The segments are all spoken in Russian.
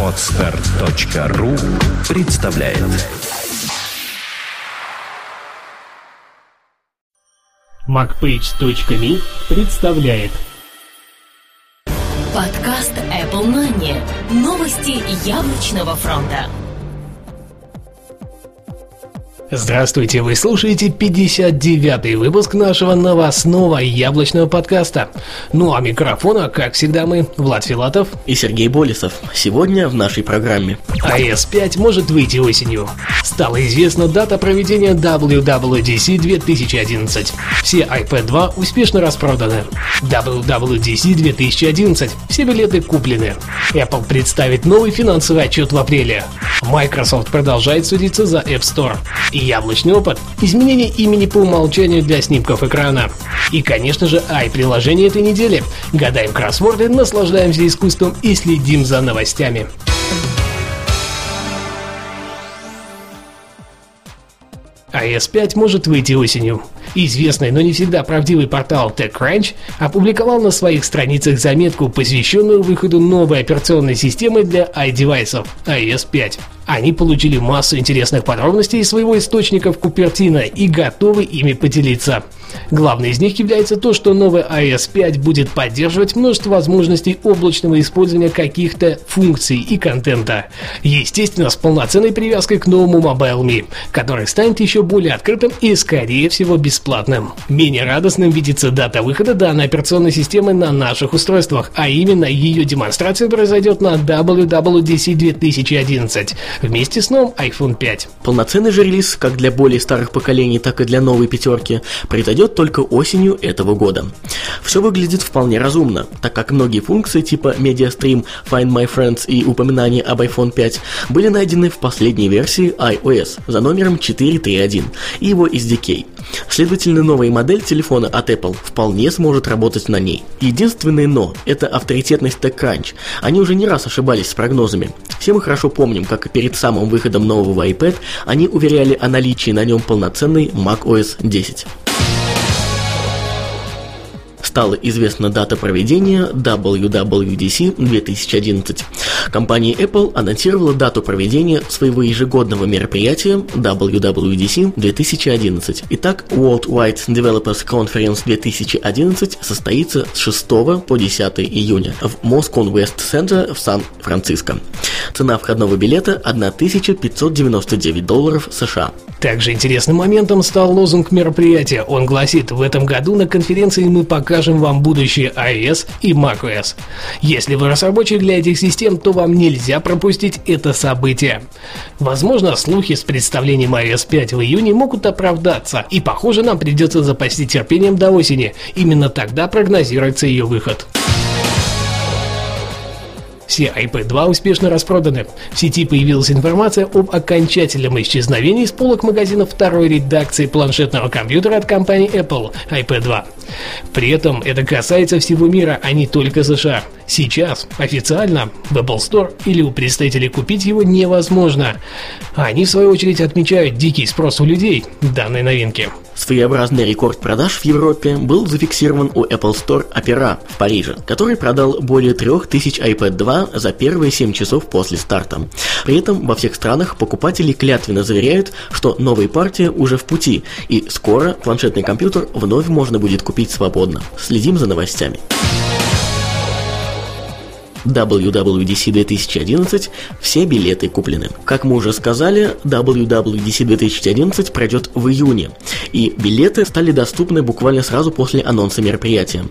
Отстар.ру представляет MacPage.me представляет Подкаст Apple Money. Новости яблочного фронта. Здравствуйте, вы слушаете 59-й выпуск нашего новостного яблочного подкаста. Ну а микрофона, как всегда, мы, Влад Филатов и Сергей Болесов. Сегодня в нашей программе. iOS 5 может выйти осенью. Стала известна дата проведения WWDC 2011. Все iPad 2 успешно распроданы. WWDC 2011. Все билеты куплены. Apple представит новый финансовый отчет в апреле. Microsoft продолжает судиться за App Store. И яблочный опыт – изменение имени по умолчанию для снимков экрана. И, конечно же, ай-приложение этой недели. Гадаем кроссворды, наслаждаемся искусством и следим за новостями. iOS 5 может выйти осенью. Известный, но не всегда правдивый портал TechCrunch опубликовал на своих страницах заметку, посвященную выходу новой операционной системы для iDevice iOS 5. Они получили массу интересных подробностей из своего источника в Купертино и готовы ими поделиться. Главной из них является то, что новый iOS 5 будет поддерживать множество возможностей облачного использования каких-то функций и контента. Естественно, с полноценной привязкой к новому MobileMe, который станет еще более открытым и, скорее всего, бесплатным. Менее радостным видится дата выхода данной операционной системы на наших устройствах, а именно ее демонстрация произойдет на WWDC 2011 вместе с новым iPhone 5. Полноценный же релиз как для более старых поколений, так и для новой пятерки произойдет только осенью этого года. Все выглядит вполне разумно, так как многие функции типа MediaStream, Find My Friends и упоминания об iPhone 5 были найдены в последней версии iOS за номером 431 и его SDK. Следовательно, новая модель телефона от Apple вполне сможет работать на ней. Единственное но – это авторитетность TechCrunch. Они уже не раз ошибались с прогнозами. Все мы хорошо помним, как перед самым выходом нового iPad они уверяли о наличии на нем полноценной macOS 10 стала известна дата проведения WWDC 2011. Компания Apple анонсировала дату проведения своего ежегодного мероприятия WWDC 2011. Итак, World Wide Developers Conference 2011 состоится с 6 по 10 июня в Moscone West Center в Сан-Франциско. Цена входного билета 1599 долларов США. Также интересным моментом стал лозунг мероприятия. Он гласит, в этом году на конференции мы покажем вам будущее iOS и macOS. Если вы разработчик для этих систем, то вам нельзя пропустить это событие. Возможно, слухи с представлением iOS 5 в июне могут оправдаться, и похоже нам придется запасти терпением до осени. Именно тогда прогнозируется ее выход. Все iPad 2 успешно распроданы. В сети появилась информация об окончательном исчезновении с полок магазинов второй редакции планшетного компьютера от компании Apple iPad 2. При этом это касается всего мира, а не только США. Сейчас официально в Apple Store или у представителей купить его невозможно. Они в свою очередь отмечают дикий спрос у людей данной новинки. Своеобразный рекорд продаж в Европе был зафиксирован у Apple Store Opera в Париже, который продал более 3000 iPad 2 за первые 7 часов после старта. При этом во всех странах покупатели клятвенно заверяют, что новая партия уже в пути, и скоро планшетный компьютер вновь можно будет купить свободно. Следим за новостями. WWDC 2011 все билеты куплены. Как мы уже сказали, WWDC 2011 пройдет в июне, и билеты стали доступны буквально сразу после анонса мероприятия.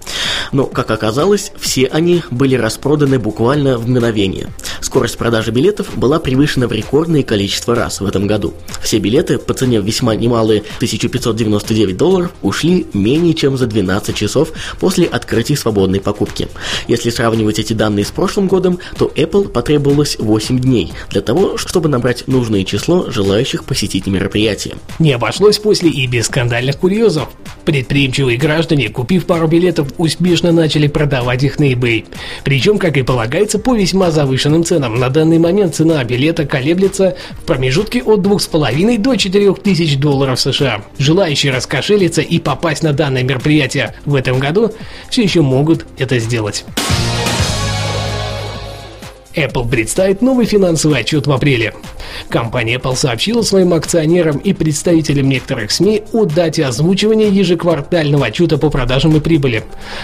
Но, как оказалось, все они были распроданы буквально в мгновение. Скорость продажи билетов была превышена в рекордное количество раз в этом году. Все билеты по цене весьма немалые 1599 долларов ушли менее чем за 12 часов после открытия свободной покупки. Если сравнивать эти данные с прошлым годом, то Apple потребовалось 8 дней для того, чтобы набрать нужное число желающих посетить мероприятие. Не обошлось после и без скандальных курьезов. Предприимчивые граждане, купив пару билетов, успешно начали продавать их на eBay. Причем, как и полагается, по весьма завышенным ценам. На данный момент цена билета колеблется в промежутке от 2,5 до 4 тысяч долларов США. Желающие раскошелиться и попасть на данное мероприятие в этом году все еще могут это сделать. Apple представит новый финансовый отчет в апреле. Компания Apple сообщила своим акционерам и представителям некоторых СМИ о дате озвучивания ежеквартального отчета по продажам и прибыли.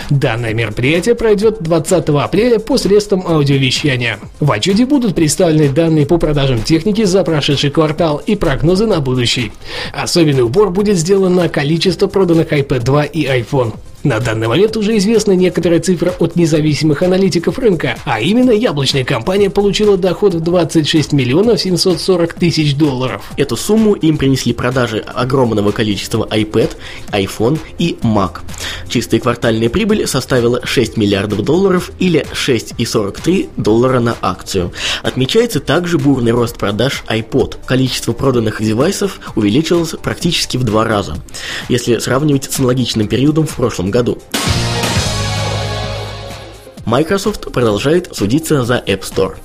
Данное мероприятие пройдет 20 апреля посредством аудиовещания. В отчете будут представлены данные по продажам техники за прошедший квартал и прогнозы на будущий. Особенный упор будет сделан на количество проданных iPad 2 и iPhone. На данный момент уже известны некоторые цифры от независимых аналитиков рынка, а именно яблочная компания получила доход в 26 миллионов 740 тысяч долларов. Эту сумму им принесли продажи огромного количества iPad, iPhone и Mac. Чистая квартальная прибыль составила 6 миллиардов долларов или 6,43 доллара на акцию. Отмечается также бурный рост продаж iPod. Количество проданных девайсов увеличилось практически в два раза, если сравнивать с аналогичным периодом в прошлом году. Microsoft продолжает судиться за App Store.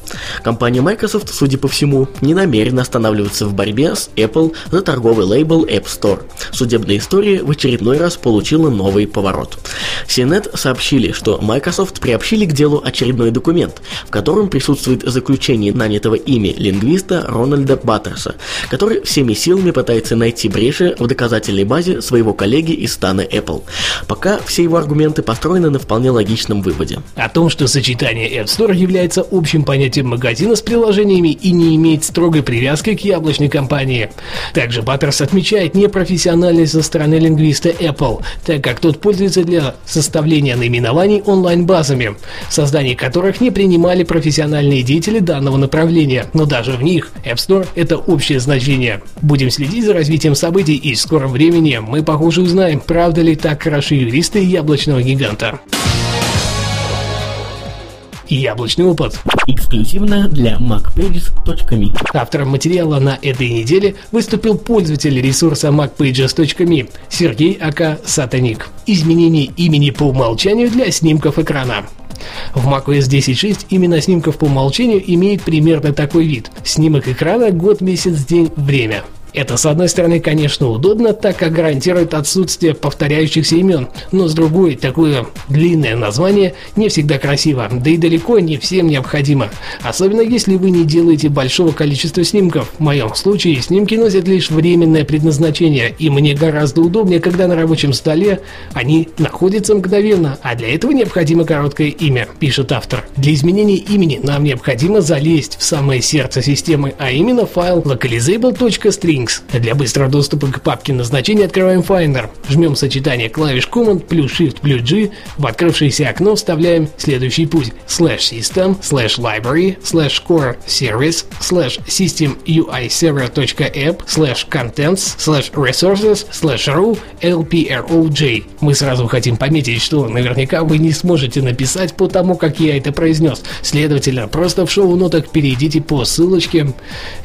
Компания Microsoft, судя по всему, не намерена останавливаться в борьбе с Apple за торговый лейбл App Store. Судебная история в очередной раз получила новый поворот. CNET сообщили, что Microsoft приобщили к делу очередной документ, в котором присутствует заключение нанятого ими лингвиста Рональда Баттерса, который всеми силами пытается найти бреши в доказательной базе своего коллеги из стана Apple. Пока все его аргументы построены на вполне логичном выводе. О том, что сочетание App Store является общим понятием магазина с приложениями и не имеет строгой привязки к яблочной компании. Также Баттерс отмечает непрофессиональность со стороны лингвиста Apple, так как тот пользуется для составления наименований онлайн-базами, в создании которых не принимали профессиональные деятели данного направления, но даже в них App Store – это общее значение. Будем следить за развитием событий и в скором времени мы, похоже, узнаем, правда ли так хороши юристы яблочного гиганта. Яблочный опыт. Эксклюзивно для macpages.me. Автором материала на этой неделе выступил пользователь ресурса macpages.me Сергей Ака Сатаник. Изменение имени по умолчанию для снимков экрана. В macOS 10.6 именно снимков по умолчанию имеет примерно такой вид. Снимок экрана, год, месяц, день, время. Это, с одной стороны, конечно, удобно, так как гарантирует отсутствие повторяющихся имен, но с другой, такое длинное название не всегда красиво, да и далеко не всем необходимо. Особенно если вы не делаете большого количества снимков. В моем случае снимки носят лишь временное предназначение, и мне гораздо удобнее, когда на рабочем столе они находятся мгновенно, а для этого необходимо короткое имя, пишет автор. Для изменения имени нам необходимо залезть в самое сердце системы, а именно файл localizable.string Links. Для быстрого доступа к папке назначения открываем Finder. Жмем сочетание клавиш Command плюс Shift плюс G. В открывшееся окно вставляем следующий путь. Slash System, slash Library, slash Core Service, slash System UI Server.app, slash Contents, slash Resources, slash Ru, LPROJ. Мы сразу хотим пометить, что наверняка вы не сможете написать по тому, как я это произнес. Следовательно, просто в шоу-нотах перейдите по ссылочке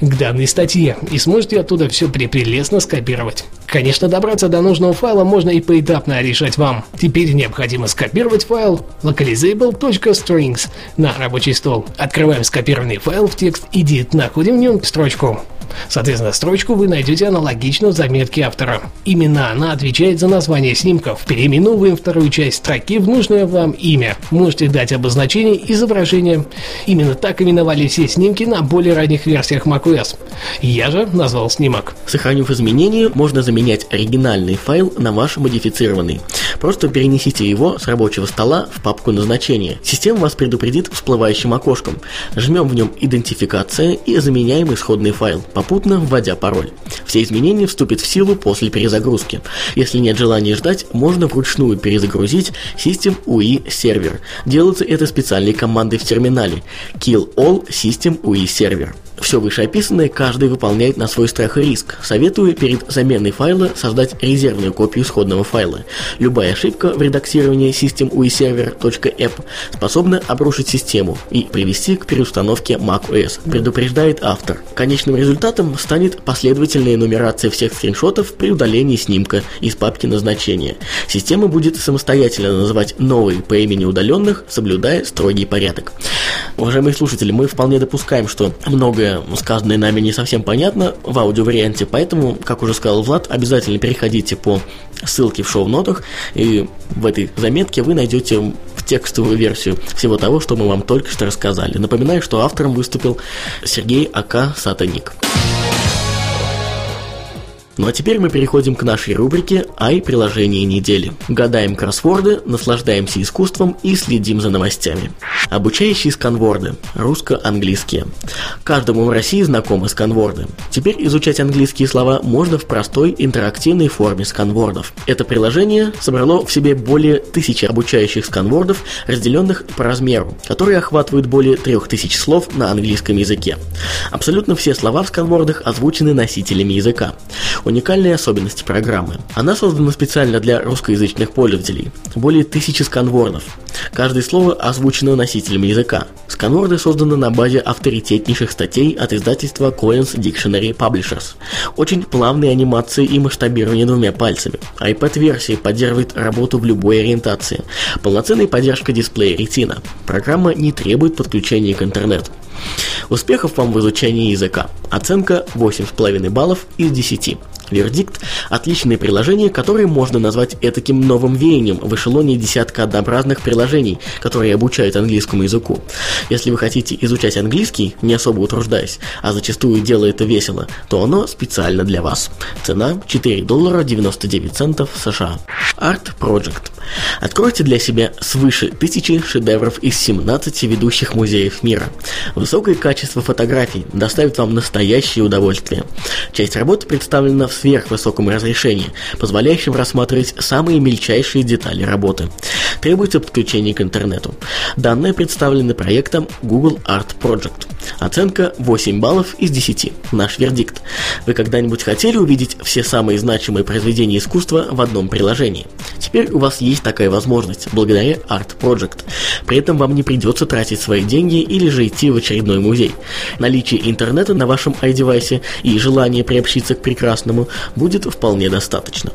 к данной статье и сможете оттуда все препрелестно скопировать. Конечно, добраться до нужного файла можно и поэтапно решать вам. Теперь необходимо скопировать файл localizable.strings на рабочий стол. Открываем скопированный файл в текст edit, находим в нем строчку. Соответственно, строчку вы найдете аналогично в заметке автора. Именно она отвечает за название снимков. Переименовываем вторую часть строки в нужное вам имя. Можете дать обозначение изображения. Именно так именовали все снимки на более ранних версиях macOS. Я же назвал снимок. Сохранив изменения, можно заменять оригинальный файл на ваш модифицированный. Просто перенесите его с рабочего стола в папку назначения. Система вас предупредит всплывающим окошком. Жмем в нем «Идентификация» и заменяем исходный файл попутно вводя пароль. Все изменения вступят в силу после перезагрузки. Если нет желания ждать, можно вручную перезагрузить System UI сервер. Делается это специальной командой в терминале kill all System UI сервер. Все вышеописанное каждый выполняет на свой страх и риск. Советую перед заменой файла создать резервную копию исходного файла. Любая ошибка в редактировании systemuiserver.app способна обрушить систему и привести к переустановке macOS, предупреждает автор. Конечным результатом станет последовательная нумерация всех скриншотов при удалении снимка из папки назначения. Система будет самостоятельно называть новые по имени удаленных, соблюдая строгий порядок. Уважаемые слушатели, мы вполне допускаем, что многое сказанное нами не совсем понятно в аудиоварианте, поэтому, как уже сказал Влад, обязательно переходите по ссылке в шоу-нотах, и в этой заметке вы найдете текстовую версию всего того, что мы вам только что рассказали. Напоминаю, что автором выступил Сергей Ака Сатаник. Ну а теперь мы переходим к нашей рубрике «Ай. Приложение недели». Гадаем кроссворды, наслаждаемся искусством и следим за новостями. Обучающие сканворды. Русско-английские. Каждому в России знакомы сканворды. Теперь изучать английские слова можно в простой интерактивной форме сканвордов. Это приложение собрало в себе более тысячи обучающих сканвордов, разделенных по размеру, которые охватывают более трех тысяч слов на английском языке. Абсолютно все слова в сканвордах озвучены носителями языка уникальные особенности программы. Она создана специально для русскоязычных пользователей. Более тысячи сканвордов. Каждое слово озвучено носителем языка. Сканворды созданы на базе авторитетнейших статей от издательства Collins Dictionary Publishers. Очень плавные анимации и масштабирование двумя пальцами. iPad-версии поддерживает работу в любой ориентации. Полноценная поддержка дисплея Retina. Программа не требует подключения к интернету. Успехов вам в изучении языка. Оценка 8,5 баллов из 10. Вердикт – отличное приложение, которое можно назвать этаким новым веянием в эшелоне десятка однообразных приложений, которые обучают английскому языку. Если вы хотите изучать английский, не особо утруждаясь, а зачастую делая это весело, то оно специально для вас. Цена 4 доллара 99 центов США. Art Project. Откройте для себя свыше тысячи шедевров из 17 ведущих музеев мира. Высокое качество фотографий доставит вам настоящее удовольствие. Часть работы представлена в сверхвысоком разрешении, позволяющем рассматривать самые мельчайшие детали работы. Требуется подключение к интернету. Данные представлены проектом Google Art Project. Оценка 8 баллов из 10. Наш вердикт. Вы когда-нибудь хотели увидеть все самые значимые произведения искусства в одном приложении? Теперь у вас есть такая возможность, благодаря Art Project. При этом вам не придется тратить свои деньги или же идти в очередной музей. Наличие интернета на вашем iDevice и желание приобщиться к прекрасному будет вполне достаточно.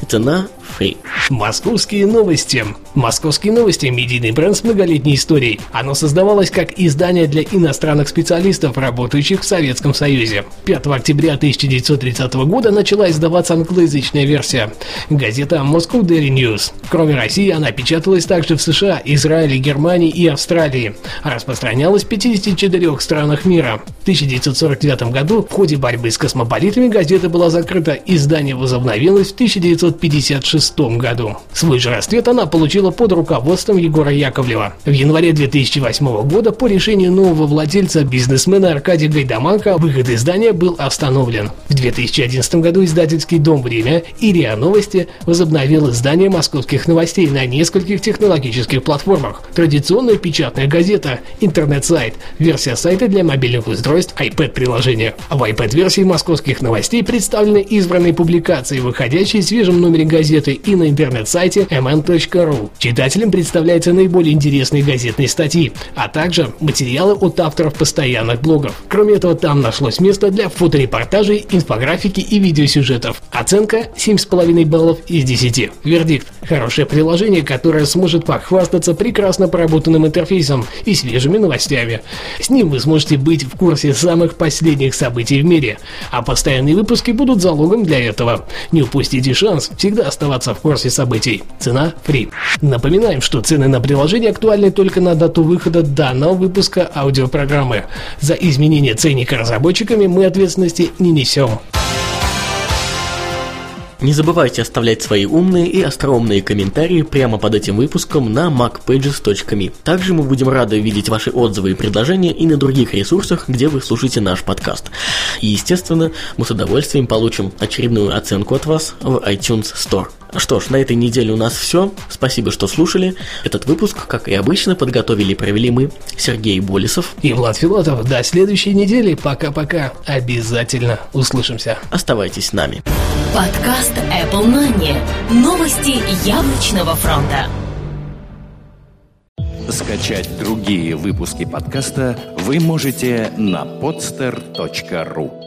И цена free. Московские новости. Московские новости – медийный бренд с многолетней историей. Оно создавалось как издание для иностранных специалистов, работающих в Советском Союзе. 5 октября 1930 года начала издаваться англоязычная версия. Газета Moscow Daily News. Кроме России, она печаталась также в США, Израиле, Германии и Австралии. Распространялась в 54 странах мира. В 1949 году в ходе борьбы с космополитами газета была закрыта, издание возобновилось в 1956 году. Свой же расцвет она получила под руководством Егора Яковлева. В январе 2008 года по решению нового владельца, бизнесмена Аркадия Гайдаманка, выход издания был остановлен. В 2011 году издательский дом «Время» и РИА Новости возобновил издание московских новостей на нескольких технологических платформах. Традиционная печатная газета, интернет-сайт, версия сайта для мобильных устройств, iPad-приложение. В iPad-версии московских новостей представлены избранные публикации, выходящие в свежем номере газеты и на интернет-сайте mn.ru. Читателям представляются наиболее интересные газетные статьи, а также материалы от авторов постоянных блогов. Кроме этого, там нашлось место для фоторепортажей, инфографики и видеосюжетов. Оценка 7,5 баллов из 10. Вердикт. Хорошее приложение, которое сможет похвастаться прекрасно проработанным интерфейсом и свежими новостями. С ним вы сможете быть в курсе самых последних событий в мире, а постоянные выпуски будут залогом для этого. Не упустите шанс всегда оставаться в курсе событий. Цена free. Напоминаем, что цены на приложение актуальны только на дату выхода данного выпуска аудиопрограммы. За изменение ценника разработчиками мы ответственности не несем. Не забывайте оставлять свои умные и остроумные комментарии прямо под этим выпуском на macpages.me. Также мы будем рады видеть ваши отзывы и предложения и на других ресурсах, где вы слушаете наш подкаст. И, естественно, мы с удовольствием получим очередную оценку от вас в iTunes Store. Что ж, на этой неделе у нас все. Спасибо, что слушали. Этот выпуск, как и обычно, подготовили и провели мы, Сергей Болесов и Влад Филатов. До следующей недели. Пока-пока. Обязательно услышимся. Оставайтесь с нами. Подкаст Apple Money. Новости яблочного фронта. Скачать другие выпуски подкаста вы можете на podster.ru